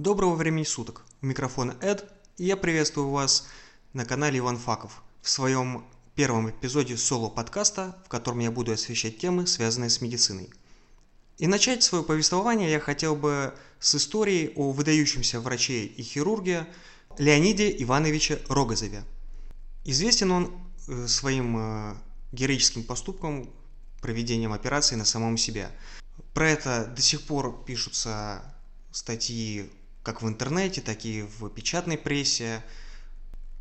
Доброго времени суток. У микрофона Эд, и я приветствую вас на канале Иван Факов в своем первом эпизоде соло-подкаста, в котором я буду освещать темы, связанные с медициной. И начать свое повествование я хотел бы с истории о выдающемся враче и хирурге Леониде Ивановиче Рогозове. Известен он э, своим э, героическим поступком, проведением операции на самом себе. Про это до сих пор пишутся статьи как в интернете, так и в печатной прессе.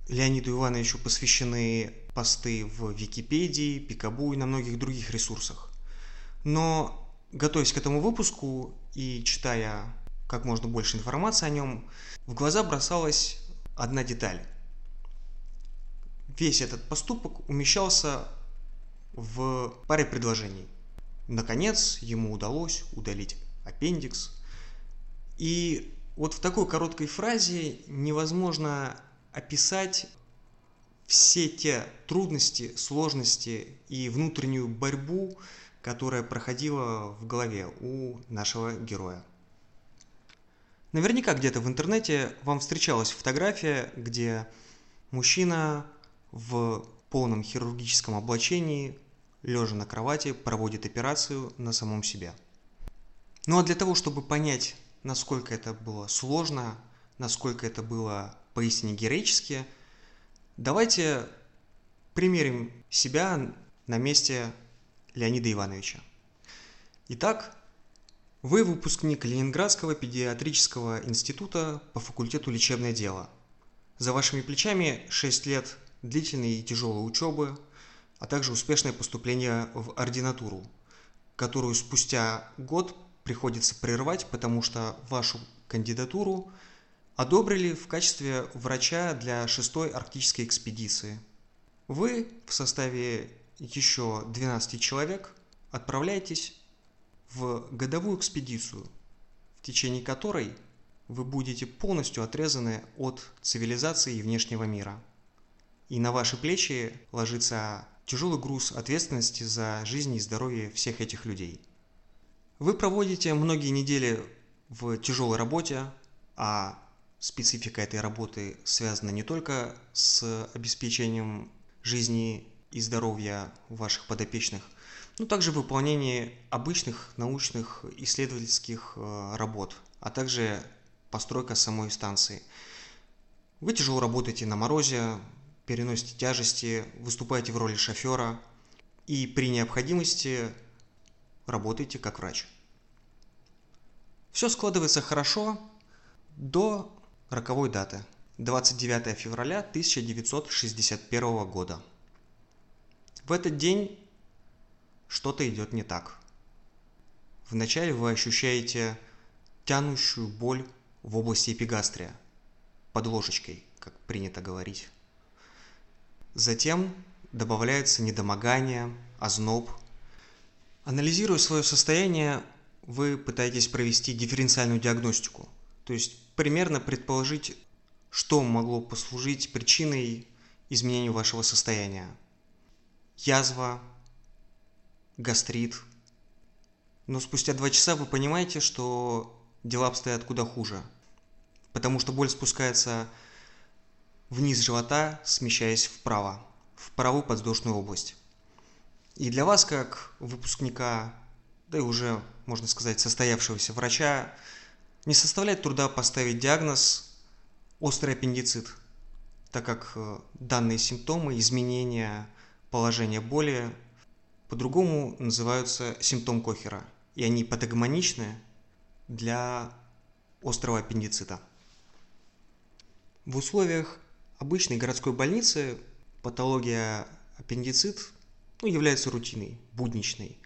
Леониду Ивановичу посвящены посты в Википедии, Пикабу и на многих других ресурсах. Но, готовясь к этому выпуску и читая как можно больше информации о нем, в глаза бросалась одна деталь. Весь этот поступок умещался в паре предложений. Наконец, ему удалось удалить аппендикс. И вот в такой короткой фразе невозможно описать все те трудности, сложности и внутреннюю борьбу, которая проходила в голове у нашего героя. Наверняка где-то в интернете вам встречалась фотография, где мужчина в полном хирургическом облачении, лежа на кровати, проводит операцию на самом себе. Ну а для того, чтобы понять насколько это было сложно, насколько это было поистине героически, давайте примерим себя на месте Леонида Ивановича. Итак, вы выпускник Ленинградского педиатрического института по факультету лечебное дело. За вашими плечами 6 лет длительной и тяжелой учебы, а также успешное поступление в ординатуру, которую спустя год приходится прервать, потому что вашу кандидатуру одобрили в качестве врача для шестой арктической экспедиции. Вы в составе еще 12 человек отправляетесь в годовую экспедицию, в течение которой вы будете полностью отрезаны от цивилизации и внешнего мира. И на ваши плечи ложится тяжелый груз ответственности за жизнь и здоровье всех этих людей – вы проводите многие недели в тяжелой работе, а специфика этой работы связана не только с обеспечением жизни и здоровья ваших подопечных, но также выполнение обычных научных исследовательских э, работ, а также постройка самой станции. Вы тяжело работаете на морозе, переносите тяжести, выступаете в роли шофера и при необходимости работаете как врач. Все складывается хорошо до роковой даты. 29 февраля 1961 года. В этот день что-то идет не так. Вначале вы ощущаете тянущую боль в области эпигастрия, под ложечкой, как принято говорить. Затем добавляется недомогание, озноб, Анализируя свое состояние, вы пытаетесь провести дифференциальную диагностику, то есть примерно предположить, что могло послужить причиной изменения вашего состояния. Язва, гастрит. Но спустя два часа вы понимаете, что дела обстоят куда хуже, потому что боль спускается вниз живота, смещаясь вправо, в правую подвздошную область. И для вас, как выпускника, да и уже, можно сказать, состоявшегося врача, не составляет труда поставить диагноз острый аппендицит, так как э, данные симптомы, изменения положения боли по-другому называются симптом Кохера, и они патогомоничны для острого аппендицита. В условиях обычной городской больницы патология аппендицит ну, является рутиной, будничной.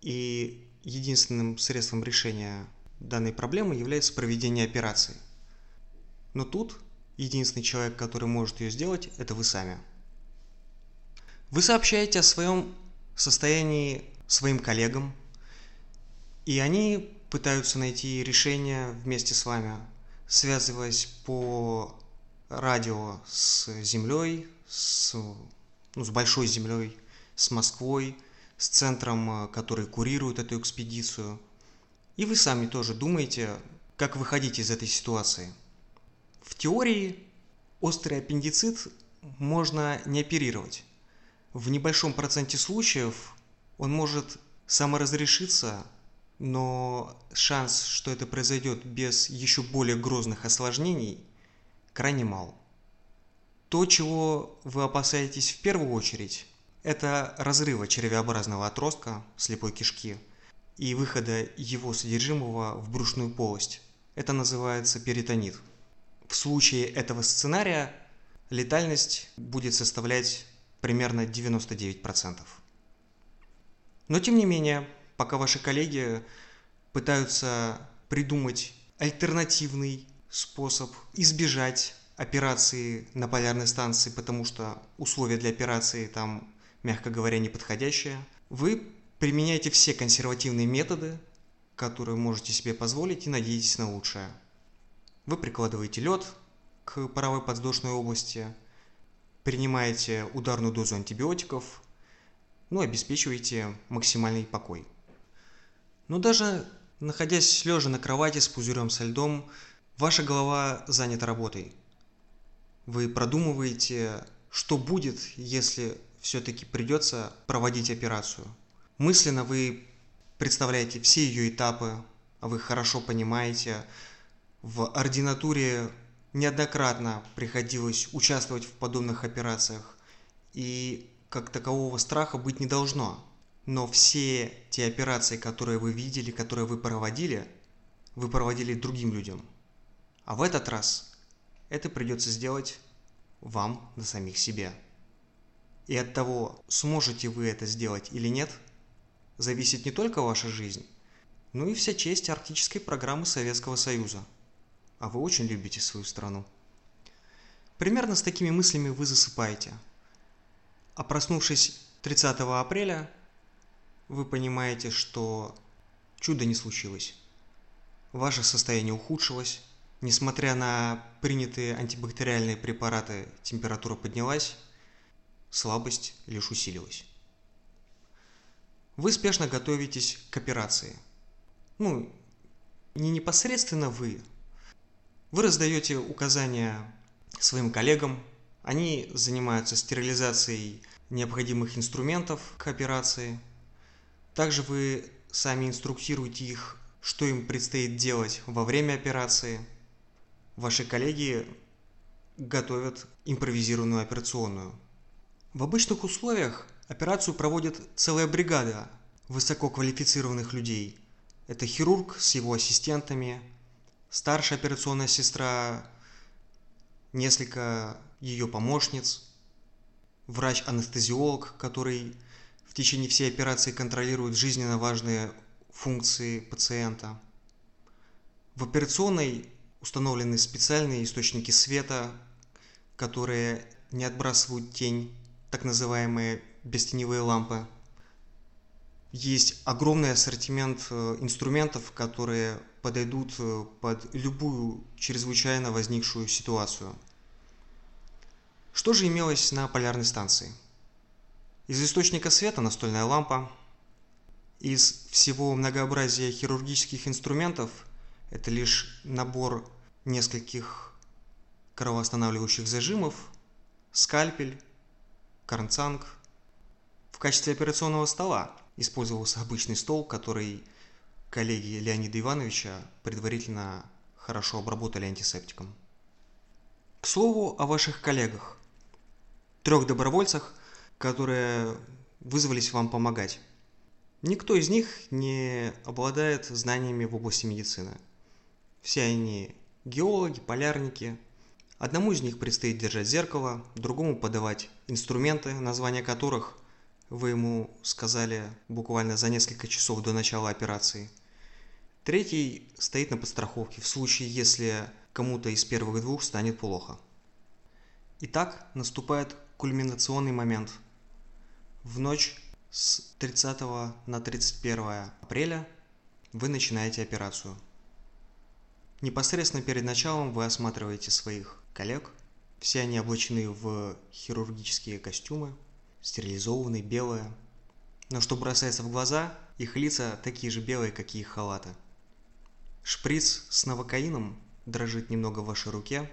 И единственным средством решения данной проблемы является проведение операции. Но тут единственный человек, который может ее сделать, это вы сами. Вы сообщаете о своем состоянии своим коллегам, и они пытаются найти решение вместе с вами, связываясь по радио с Землей, с, ну, с большой Землей, с Москвой, с центром, э, который курирует эту экспедицию. И вы сами тоже думаете, как выходить из этой ситуации. В теории острый аппендицит можно не оперировать. В небольшом проценте случаев он может саморазрешиться, но шанс, что это произойдет без еще более грозных осложнений, крайне мал. То, чего вы опасаетесь в первую очередь, это разрыва червеобразного отростка слепой кишки и выхода его содержимого в брюшную полость. Это называется перитонит. В случае этого сценария летальность будет составлять примерно 99%. Но тем не менее, пока ваши коллеги пытаются придумать альтернативный способ избежать операции на полярной станции, потому что условия для операции там, мягко говоря, неподходящие, вы применяете все консервативные методы, которые можете себе позволить и надеетесь на лучшее. Вы прикладываете лед к паровой подвздошной области, принимаете ударную дозу антибиотиков, ну и обеспечиваете максимальный покой. Но даже находясь лежа на кровати с пузырем со льдом, ваша голова занята работой. Вы продумываете, что будет, если все-таки придется проводить операцию. Мысленно вы представляете все ее этапы, а вы хорошо понимаете, в ординатуре неоднократно приходилось участвовать в подобных операциях, и как такового страха быть не должно. Но все те операции, которые вы видели, которые вы проводили, вы проводили другим людям. А в этот раз это придется сделать вам на самих себе. И от того, сможете вы это сделать или нет, зависит не только ваша жизнь, но и вся честь арктической программы Советского Союза – а вы очень любите свою страну. Примерно с такими мыслями вы засыпаете. А проснувшись 30 апреля, вы понимаете, что чудо не случилось. Ваше состояние ухудшилось. Несмотря на принятые антибактериальные препараты, температура поднялась, слабость лишь усилилась. Вы спешно готовитесь к операции. Ну, не непосредственно вы, вы раздаете указания своим коллегам, они занимаются стерилизацией необходимых инструментов к операции. Также вы сами инструктируете их, что им предстоит делать во время операции. Ваши коллеги готовят импровизированную операционную. В обычных условиях операцию проводит целая бригада высококвалифицированных людей. Это хирург с его ассистентами, старшая операционная сестра, несколько ее помощниц, врач-анестезиолог, который в течение всей операции контролирует жизненно важные функции пациента. В операционной установлены специальные источники света, которые не отбрасывают тень, так называемые бестеневые лампы. Есть огромный ассортимент э, инструментов, которые подойдут э, под любую чрезвычайно возникшую ситуацию. Что же имелось на полярной станции? Из источника света настольная лампа. Из всего многообразия хирургических инструментов это лишь набор нескольких кровоостанавливающих зажимов, скальпель, карнцанг. В качестве операционного стола использовался обычный стол, который коллеги Леонида Ивановича предварительно хорошо обработали антисептиком. К слову о ваших коллегах. Трех добровольцах, которые вызвались вам помогать. Никто из них не обладает знаниями в области медицины. Все они геологи, полярники. Одному из них предстоит держать зеркало, другому подавать инструменты, названия которых вы ему сказали буквально за несколько часов до начала операции – Третий стоит на подстраховке в случае, если кому-то из первых двух станет плохо. Итак, наступает кульминационный момент. В ночь с 30 на 31 апреля вы начинаете операцию. Непосредственно перед началом вы осматриваете своих коллег. Все они облачены в хирургические костюмы, стерилизованные, белые. Но что бросается в глаза, их лица такие же белые, как и их халаты – Шприц с новокаином дрожит немного в вашей руке.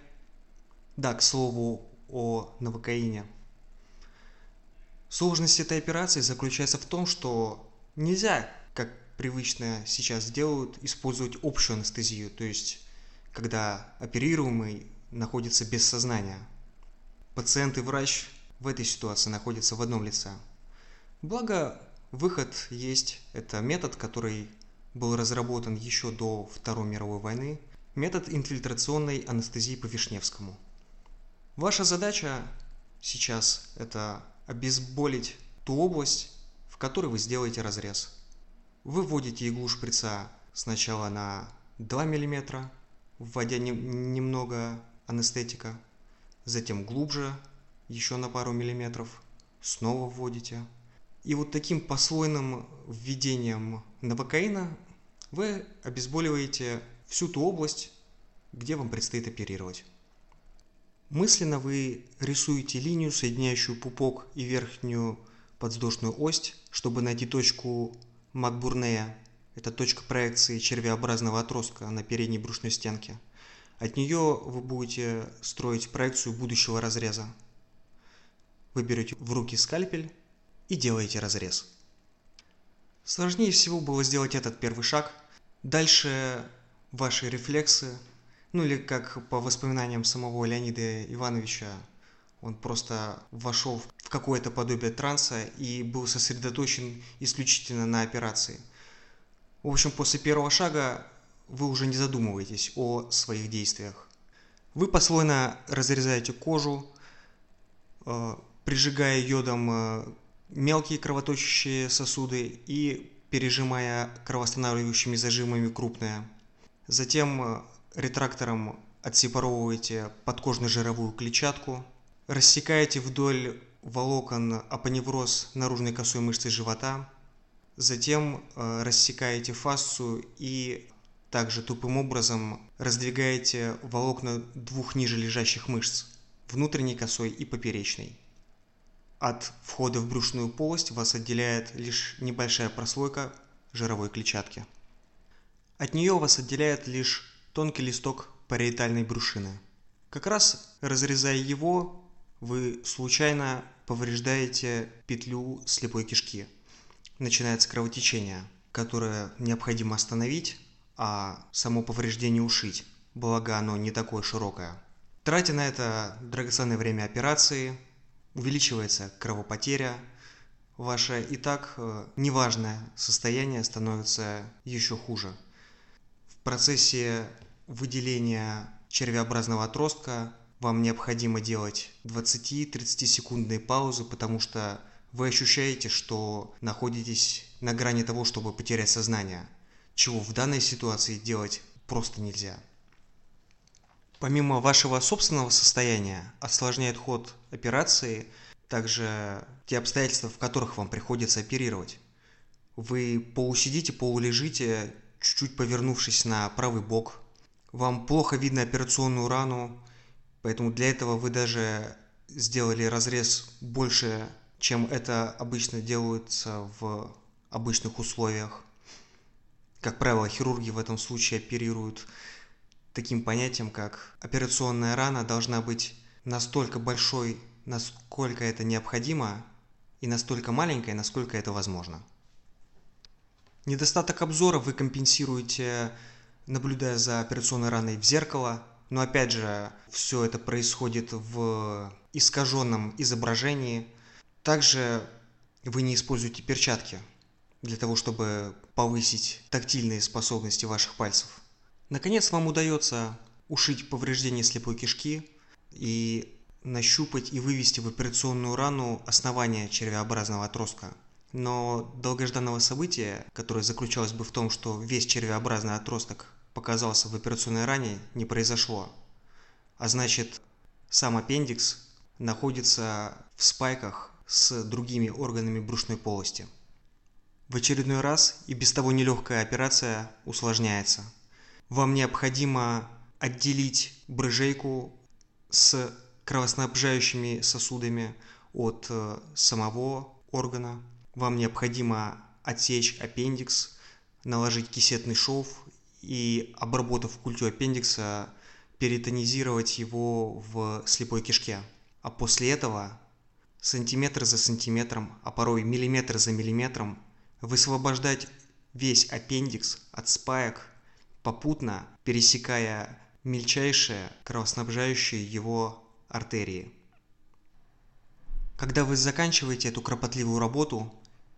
Да, к слову о новокаине. Сложность этой операции заключается в том, что нельзя, как привычно сейчас делают, использовать общую анестезию, то есть когда оперируемый находится без сознания. Пациент и врач в этой ситуации находятся в одном лице. Благо, выход есть. Это метод, который был разработан еще до Второй мировой войны. Метод инфильтрационной анестезии по Вишневскому. Ваша задача сейчас – это обезболить ту область, в которой вы сделаете разрез. Вы вводите иглу шприца сначала на 2 мм, вводя не, немного анестетика, затем глубже, еще на пару миллиметров, снова вводите. И вот таким послойным введением новокаина вы обезболиваете всю ту область, где вам предстоит оперировать. Мысленно вы рисуете линию, соединяющую пупок и верхнюю подвздошную ось, чтобы найти точку Макбурнея. Это точка проекции червеобразного отростка на передней брюшной стенке. От нее вы будете строить проекцию будущего разреза. Вы берете в руки скальпель и делаете разрез. Сложнее всего было сделать этот первый шаг. Дальше ваши рефлексы ну или как по воспоминаниям самого Леонида Ивановича, он просто вошел в какое-то подобие транса и был сосредоточен исключительно на операции. В общем, после первого шага вы уже не задумываетесь о своих действиях. Вы послойно разрезаете кожу, э, прижигая йодом э, мелкие кровоточащие сосуды и пережимая кровоостанавливающими зажимами крупные. Затем э, ретрактором отсепаровываете подкожно-жировую клетчатку, рассекаете вдоль волокон апоневроз наружной косой мышцы живота, затем рассекаете фасцию и также тупым образом раздвигаете волокна двух ниже лежащих мышц, внутренней косой и поперечной. От входа в брюшную полость вас отделяет лишь небольшая прослойка жировой клетчатки. От нее вас отделяет лишь тонкий листок париетальной брюшины. Как раз разрезая его, вы случайно повреждаете петлю слепой кишки. Начинается кровотечение, которое необходимо остановить, а само повреждение ушить, благо оно не такое широкое. Тратя на это драгоценное время операции, увеличивается кровопотеря, ваше и так э, неважное состояние становится еще хуже – процессе выделения червеобразного отростка вам необходимо делать 20-30 секундные паузы, потому что вы ощущаете, что находитесь на грани того, чтобы потерять сознание, чего в данной ситуации делать просто нельзя. Помимо вашего собственного состояния осложняет ход операции также те обстоятельства, в которых вам приходится оперировать. Вы полусидите, полулежите, чуть-чуть повернувшись на правый бок. Вам плохо видно операционную рану, поэтому для этого вы даже сделали разрез больше, чем это обычно делается в обычных условиях. Как правило, хирурги в этом случае оперируют таким понятием, как операционная рана должна быть настолько большой, насколько это необходимо, и настолько маленькой, насколько это возможно. Недостаток обзора вы компенсируете, наблюдая за операционной раной в зеркало. Но опять же, все это происходит в искаженном изображении. Также вы не используете перчатки для того, чтобы повысить тактильные способности ваших пальцев. Наконец вам удается ушить повреждение слепой кишки и нащупать и вывести в операционную рану основание червеобразного отростка. Но долгожданного события, которое заключалось бы в том, что весь червеобразный отросток показался в операционной ране, не произошло. А значит, сам аппендикс находится в спайках с другими органами брюшной полости. В очередной раз и без того нелегкая операция усложняется. Вам необходимо отделить брыжейку с кровоснабжающими сосудами от э, самого органа вам необходимо отсечь аппендикс, наложить кисетный шов и, обработав культю аппендикса, перитонизировать его в слепой кишке. А после этого сантиметр за сантиметром, а порой миллиметр за миллиметром высвобождать весь аппендикс от спаек, попутно пересекая мельчайшие кровоснабжающие его артерии. Когда вы заканчиваете эту кропотливую работу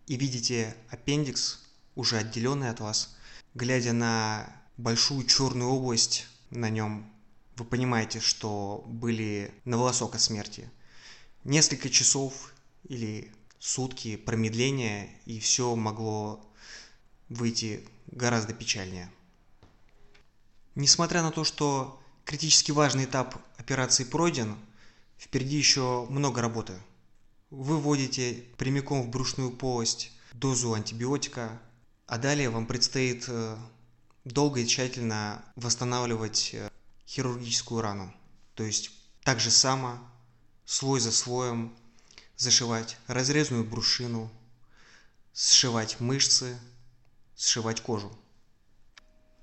и видите аппендикс, уже отделенный от вас, глядя на большую черную область на нем, вы понимаете, что были на волосок от смерти. Несколько часов или сутки промедления, и все могло выйти гораздо печальнее. Несмотря на то, что критически важный этап операции пройден, впереди еще много работы. Вы вводите прямиком в брюшную полость дозу антибиотика, а далее вам предстоит э, долго и тщательно восстанавливать э, хирургическую рану. То есть так же само, слой за слоем, зашивать разрезную брушину, сшивать мышцы, сшивать кожу.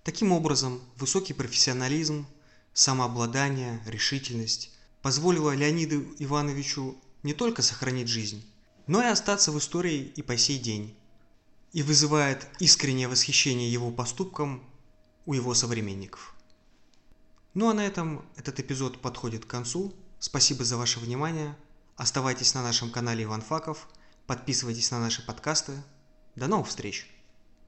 Таким образом, высокий профессионализм, самообладание, решительность позволило Леониду Ивановичу не только сохранить жизнь, но и остаться в истории и по сей день, и вызывает искреннее восхищение его поступком у его современников. Ну а на этом этот эпизод подходит к концу. Спасибо за ваше внимание. Оставайтесь на нашем канале Иван Факов, подписывайтесь на наши подкасты. До новых встреч!